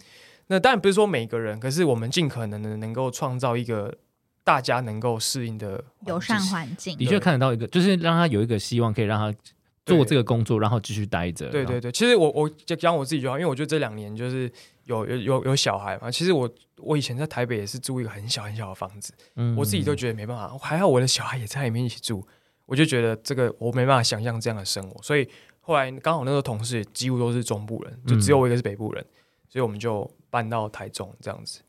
那当然不是说每个人，可是我们尽可能的能够创造一个大家能够适应的友善环环境。的。确看得到一个，就是让他有一个希望，可以让他做这个工作，然后继续待着。对对对，其实我我就讲我自己就好，因为我觉得这两年就是有有有有小孩嘛。其实我我以前在台北也是住一个很小很小的房子，嗯我自己都觉得没办法，还好我的小孩也在里面一起住，我就觉得这个我没办法想象这样的生活，所以后来刚好那个同事几乎都是中部人，就只有我一个是北部人，所以我们就搬到台中这样子，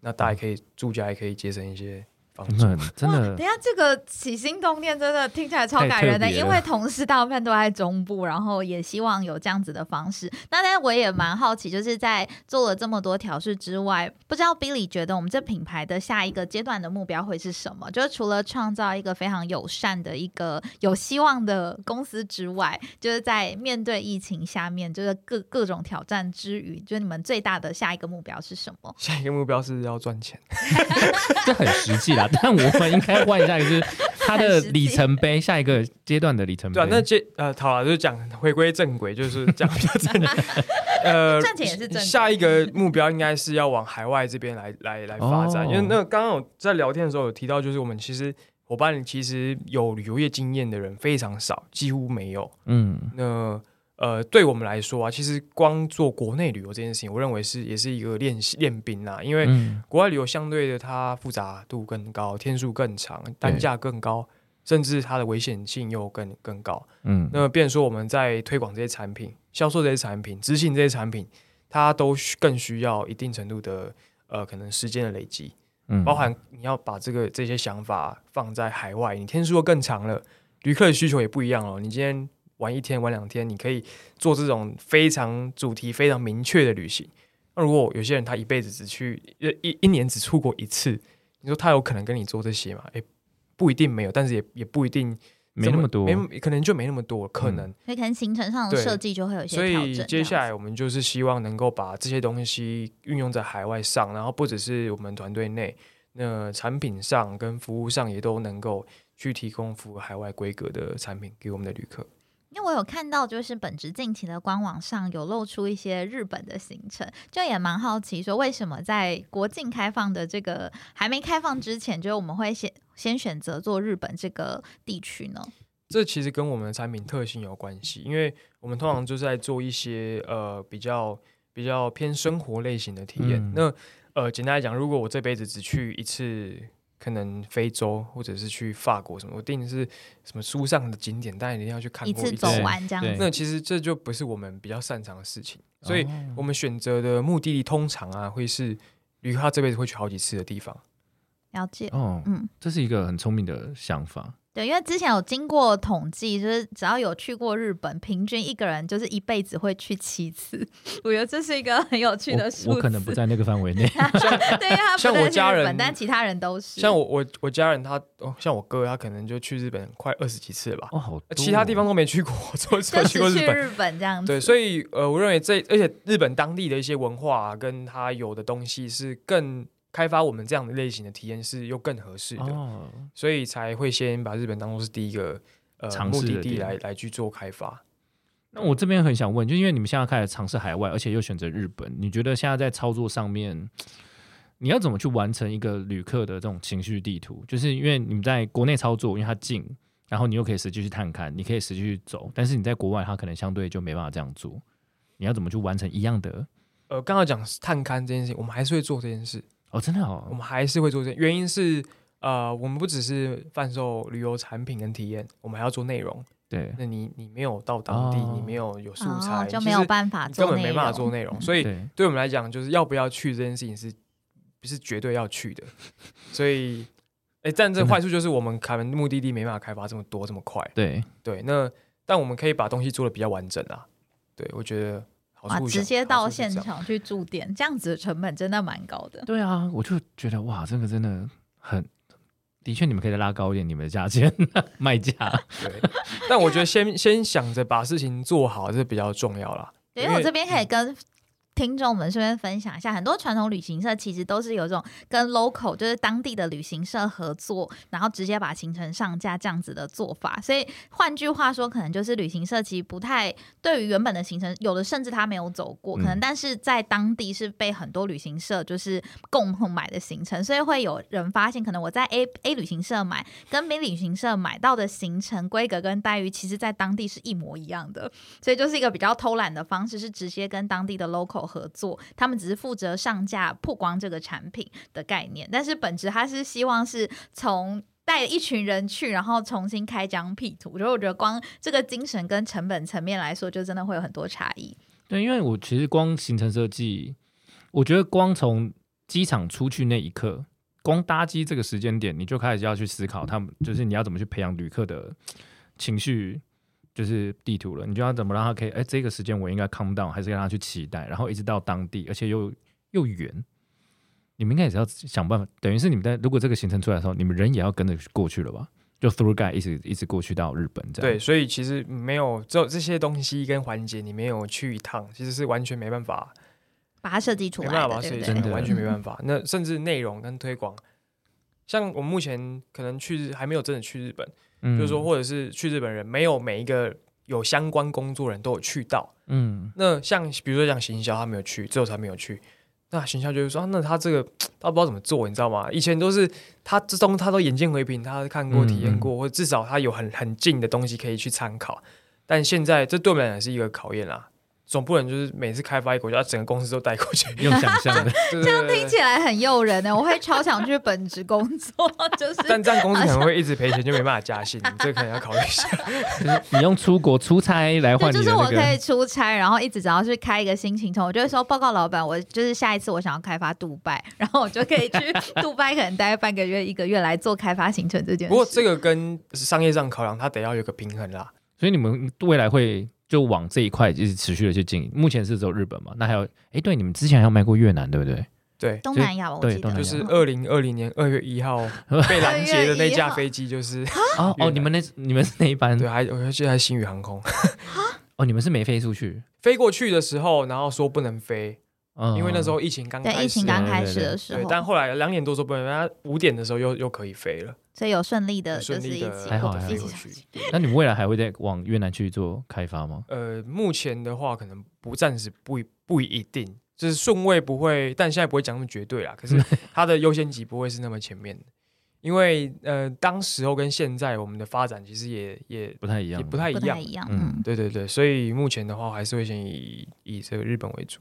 那大家可以住家，也可以节省一些房租。嗯，真哇，的等下这个起心动念真的听起来超感人的，因为同事大部分都在中部，然后也希望有这样子的方式。那但是我也蛮好奇，就是在做了这么多调试之外，不知道 Billy 觉得我们这品牌的下一个阶段的目标会是什么？就是除了创造一个非常友善的一个有希望的公司之外，就是在面对疫情下面，就是各 [laughs] 各种挑战之余，就是你们最大的下一个目标是什么？下一个目标是要赚钱。[laughs] [laughs] 这很实际啦。但我们应该换一下，就是它的里程碑，下一个阶段的里程碑。对啊，那接呃，好了，就讲回归正轨，就是讲比较正的。[laughs] 呃，赚钱也是正轨下一个目标应该是要往海外这边来来来发展，哦因为那刚刚我在聊天的时候有提到，就是我们其实伙伴里其实有旅游业经验的人非常少，几乎没有。嗯那呃，对我们来说啊，其实光做国内旅游这件事情，我认为是也是一个练习练兵啊，因为嗯国外旅游相对的它复杂度更高，天数更长，单价更高，甚至它的危险性又更更高。嗯那变成说我们在推广这些产品、销售这些产品、执行这些产品，它都需更需要一定程度的呃可能时间的累积，嗯包含你要把这个这些想法放在海外，你天数又更长了，旅客的需求也不一样了。你今天玩一天、玩两天，你可以做这种非常主题非常明确的旅行。那如果有些人他一辈子只去一一一年只出国一次，你说他有可能跟你做这些吗？诶，不一定没有，但是也也不一定没那么多，没可能就没那么多可能。所以可能行程上的设计就会有一些所调整。以接下来我们就是希望能够把这些东西运用在海外上，然后不只是我们团队内，那产品上跟服务上也都能够去提供符合海外规格的产品给我们的旅客。因为我有看到，就是本职近期的官网上有露出一些日本的行程，就也蛮好奇，说为什么在国境开放的这个还没开放之前，就是我们会先先选择做日本这个地区呢？这其实跟我们的产品特性有关系，因为我们通常就是在做一些呃比较比较偏生活类型的体验。嗯那呃，简单来讲，如果我这辈子只去一次，可能非洲或者是去法国什么，我一定是什么书上的景点，大家一定要去看过次一次走完这样子。那其实这就不是我们比较擅长的事情，所以哦我们选择的目的地通常啊会是旅客他这辈子会去好几次的地方。了解，哦，嗯，这是一个很聪明的想法。对，因为之前有经过统计，就是只要有去过日本，平均一个人就是一辈子会去七次。我觉得这是一个很有趣的数字。我我可能不在那个范围内。[laughs] 对，因为他不像我家人但其他人都是。像我我我家人他哦，像我哥他可能就去日本快二十几次了吧，哦，好哦，其他地方都没去过，[laughs] 就 [laughs] 只去过日本。这样子。对，所以呃，我认为这而且日本当地的一些文化、啊、跟他有的东西是更开发我们这样的类型的体验是又更合适的，哦，所以才会先把日本当做是第一个呃目的地来来去做开发。那我这边很想问，就因为你们现在开始尝试海外，而且又选择日本，你觉得现在在操作上面，你要怎么去完成一个旅客的这种情绪地图？就是因为你们在国内操作，因为它近，然后你又可以实际去探勘，你可以实际去走，但是你在国外，它可能相对就没办法这样做。你要怎么去完成一样的？呃，刚刚讲探勘这件事情，我们还是会做这件事，哦，真的哦我哦，们还是会做这件。原因是呃，我们不只是贩售旅游产品跟体验，我们还要做内容。对那你你没有到当地，哦你没有有素哦材，就没有办法做根本没办法做内容。所以对，对我们来讲，就是要不要去这件事情是不是绝对要去的？所以，哎、但这真的坏处就是我们可能目的地没办法开发这么多这么快。对，对，那但我们可以把东西做的比较完整啊。对，我觉得好哇，直接到现场。去驻点，这样子的成本真的蛮高的。对啊，我就觉得哇，这个真的很，的确你们可以再拉高一点你们的价钱 [laughs] 卖价。对，但我觉得先先想着把事情做好，这比较重要啦。对，因为我这边可以跟听众们顺便分享一下，很多传统旅行社其实都是有这种跟 local 就是当地的旅行社合作，然后直接把行程上架这样子的做法。所以换句话说，可能就是旅行社其实不太对于原本的行程，有的甚至他没有走过，可能嗯但是在当地是被很多旅行社就是共同买的行程，所以会有人发现，可能我在 A A 旅行社买跟 B 旅行社买到的行程规格跟待遇，其实在当地是一模一样的。所以就是一个比较偷懒的方式，是直接跟当地的 local 合作，他们只是负责上架曝光这个产品的概念，但是本质他是希望是从。带一群人去，然后重新开疆辟土，所以我觉得光这个精神跟成本层面来说，就真的会有很多差异。对，因为我其实光行程设计，我觉得光从机场出去那一刻，光搭机这个时间点，你就开始要去思考他们，就是你要怎么去培养旅客的情绪，就是地图了。你就要怎么让他可以，哎，这个时间我应该 calm down，还是让他去期待，然后一直到当地，而且又又远。你们应该也是要想办法，等于是你们在如果这个行程出来的时候，你们人也要跟着过去了吧？就 through guide 一直一直过去到日本这样。对，所以其实没有只有这些东西跟环节，你没有去一趟，其实是完全没办法，把它设计出来的，办法把它设计对不对？真的出来，完全没办法。那甚至内容跟推广，像我们目前可能去日还没有真的去日本，嗯就是说，或者是去日本人没有每一个有相关工作人都有去到。嗯，那像比如说像行销，他没有去，最后才没有去。那行销就是说、啊那他这个他不知道怎么做，你知道吗？以前都是他之中他都眼见为凭，他看过、嗯体验过，或者至少他有很很近的东西可以去参考。但现在这对我们来讲是一个考验啦，总不能就是每次开发一个国家，整个公司都带过去。用想象的，[laughs] 这样听起来很诱人呢，我会超想去本职工作，就是 [laughs] 但这样公司可能会一直赔钱，就没办法加薪，[laughs] 这个可能要考虑一下。就是你用出国出差来换就是我可以。出差，然后一直只要去开一个新行程，我就会说报告老板，我就是下一次我想要开发杜拜，然后我就可以去杜拜，可能待半个月、一个月来做开发行程这件事。不过这个跟商业上考量，它得要有个平衡啦。所以你们未来会就往这一块一直持续的去经营。目前是只有日本嘛？那还有，哎，对，你们之前还有卖过越南，对不对？对，东南亚，我记得对就是二零二零年二月一号 [laughs] 被拦截的那架飞机，就是哦哦，你们那你们是那一班？对，还我记得还是新宇航空。哦，你们是没飞出去，飞过去的时候，然后说不能飞，嗯，因为那时候疫情刚开始，对疫情刚开始的时对，候，但后来两点多说不能，它五点的时候又又可以飞了，所以有顺利的，顺利就是一起的还好。那你们未来还会再往越南去做开发吗？呃，目前的话可能不暂时不不一定，就是顺位不会，但现在不会讲那么绝对啦。[laughs] 可是它的优先级不会是那么前面的，因为呃，当时候跟现在我们的发展其实也也不太一样，也不太一样不太。一样，嗯嗯，对对对，所以目前的话还是会先以以这个日本为主。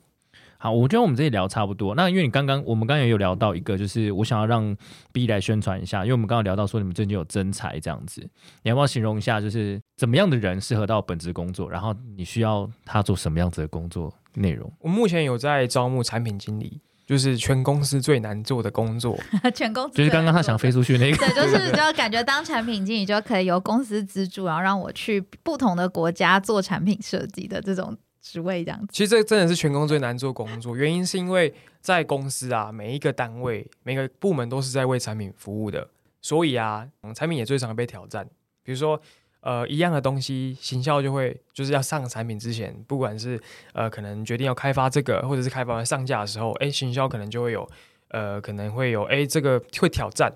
好，我觉得我们这里聊差不多。那因为你刚刚我们刚刚也有聊到一个，就是我想要让 B 来宣传一下，因为我们刚刚聊到说你们最近有增才这样子，你要不要形容一下，就是怎么样的人适合到本职工作，然后你需要他做什么样子的工作内容？我目前有在招募产品经理，就是全公司最难做的工作。[laughs] 全公司就是刚刚他想飞出去那个，对，就是 [laughs] 就感觉当产品经理就可以由公司资助，然后让我去不同的国家做产品设计的这种职位，这样子。其实这真的是全公最难做工作，原因是因为在公司啊，每一个单位、每个部门都是在为产品服务的，所以啊，嗯产品也最常被挑战。比如说，呃，一样的东西，行销就会就是要上产品之前，不管是呃可能决定要开发这个，或者是开发完上架的时候，哎，行销可能就会有呃可能会有哎这个会挑战，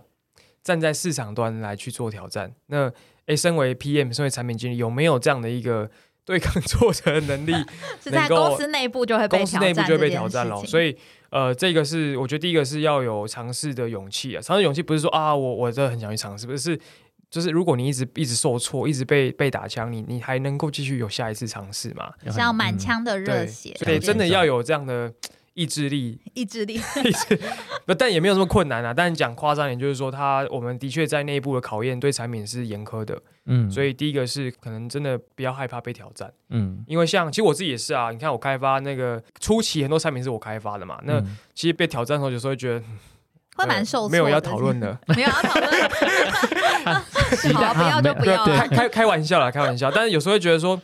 站在市场端来去做挑战。那哎，身为 PM，身为产品经理，有没有这样的一个对抗挫折的能力？[laughs] 是在公司内部就会被公司挑战内部就会被挑战了，所以呃，这个是我觉得第一个是要有尝试的勇气啊。尝试勇气不是说啊，我我真的很想去尝试，不是，就是如果你一直一直受挫，一直被被打枪，你你还能够继续有下一次尝试吗？是要满嗯腔的热，血，对真的要有这样的意志力，意志力。意志，不，但也没有这么困难啊。但讲夸张点，就是说他我们的确在内部的考验对产品是严苛的，嗯，所以第一个是可能真的不要害怕被挑战。嗯，因为像其实我自己也是啊，你看我开发那个初期很多产品是我开发的嘛，那嗯。其实被挑战的时候，有时候会觉得会蛮受挫没有要讨论的，[laughs] 没有要讨论，[laughs] 好不要就不要。对开开开玩笑啦，开玩笑。但是有时候会觉得说，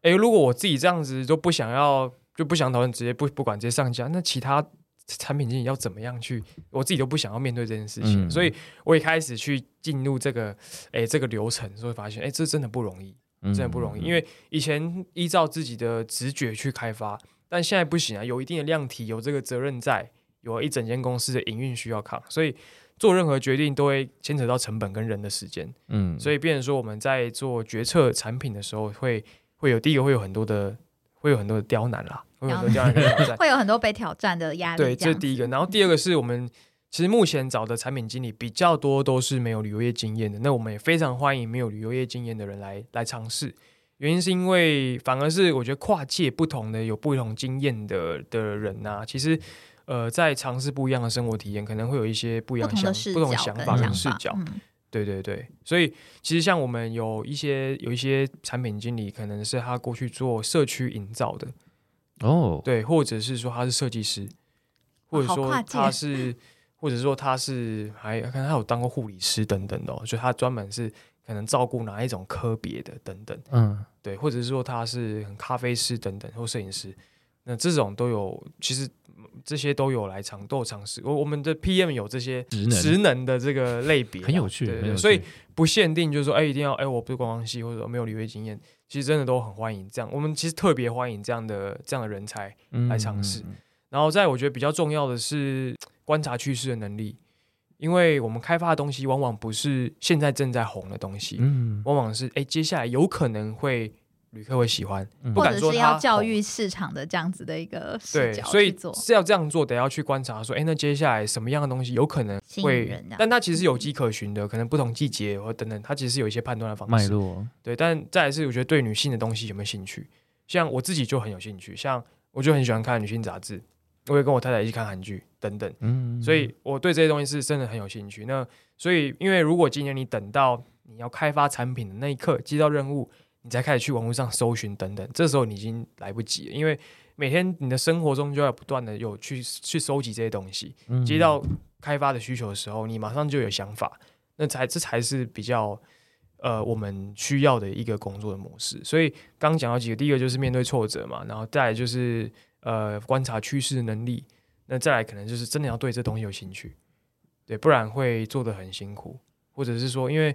哎，如果我自己这样子都不想要，就不想讨论，直接不不管直接上架，那其他产品经理要怎么样去？我自己都不想要面对这件事情，嗯所以我也开始去进入这个哎这个流程，所以发现哎这真的不容易。嗯真的不容易，因为以前依照自己的直觉去开发，但现在不行啊，有一定的量体，有这个责任在，有一整间公司的营运需要扛，所以做任何决定都会牵扯到成本跟人的时间。嗯，所以，变成说我们在做决策产品的时候，会会有第一个会有很多的会有很多的刁难啦，会有很多刁难跟挑战。[laughs] 会有很多被挑战的压力。对，这是第一个。然后第二个是我们其实目前找的产品经理比较多都是没有旅游业经验的，那我们也非常欢迎没有旅游业经验的人来来尝试。原因是因为反而是我觉得跨界不同的有不同经验的的人呐、其实呃在尝试不一样的生活体验，可能会有一些不一样想不同的视不同的角跟想法跟视角。嗯对对对，所以其实像我们有一些有一些产品经理，可能是他过去做社区营造的，哦，对，或者是说他是设计师，或者说他是，或者说他是还可能他有当过护理师等等的、哦，就他专门是可能照顾哪一种科别的等等，嗯，对，或者是说他是咖啡师等等或摄影师，那这种都有，其实嗯这些都有来尝都有尝试。我我们的 PM 有这些职能职能的这个类别啊，很有趣，对对对所以不限定，就是说，哎，一定要，哎，我不是观光系或者说没有旅游经验，其实真的都很欢迎这样。我们其实特别欢迎这样的这样的人才。来尝试嗯然后在我觉得比较重要的是观察趋势的能力，因为我们开发的东西往往不是现在正在红的东西，嗯，往往是哎接下来有可能会旅客会喜欢，嗯或不敢说者是要教育市场的这样子的一个视对，角所以去做。是要这样做，得要去观察说，哎，那接下来什么样的东西有可能会但它其实有迹可循的，可能不同季节或等等，它其实有一些判断的方式。脉络，对，但再来是我觉得对女性的东西有没有兴趣，像我自己就很有兴趣，像我就很喜欢看女性杂志，我也跟我太太一起看韩剧等等。嗯，所以我对这些东西是真的很有兴趣。那所以，因为如果今年你等到你要开发产品的那一刻，接到任务，你才开始去网络上搜寻等等，这时候你已经来不及了，因为每天你的生活中就要不断的有去去收集这些东西，嗯接到开发的需求的时候，你马上就有想法，那才这才是比较呃我们需要的一个工作的模式。所以刚刚讲到几个，第一个就是面对挫折嘛，然后再来就是呃观察趋势的能力，那再来可能就是真的要对这东西有兴趣，对，不然会做得很辛苦，或者是说因为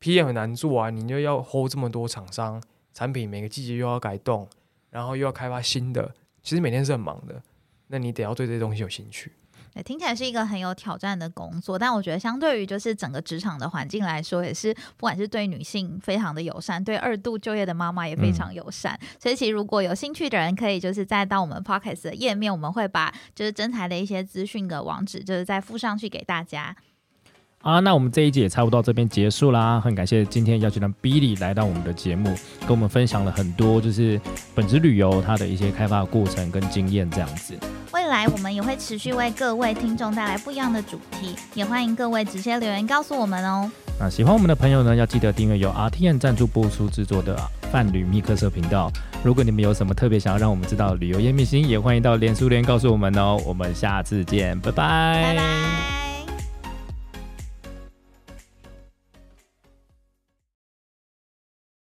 PM 很难做啊，你就要 hold 这么多厂商产品，每个季节又要改动，然后又要开发新的，其实每天是很忙的，那你得要对这些东西有兴趣。对，听起来是一个很有挑战的工作，但我觉得相对于就是整个职场的环境来说，也是不管是对女性非常的友善，对二度就业的妈妈也非常友善。所以其实如果有兴趣的人，可以就是再到我们 Podcast 的页面，我们会把就是真才的一些资讯的网址，就是再附上去给大家。啊，那我们这一集也差不多到这边结束啦。很感谢今天邀请到 Billy 来到我们的节目，跟我们分享了很多就是本职旅游它的一些开发过程跟经验这样子。未来我们也会持续为各位听众带来不一样的主题，也欢迎各位直接留言告诉我们哦。那喜欢我们的朋友呢，要记得订阅由 RTN 赞助播出制作的泛旅密克社频道。如果你们有什么特别想要让我们知道的旅游业秘辛，也欢迎到脸书留言告诉我们哦。我们下次见，拜拜，拜拜。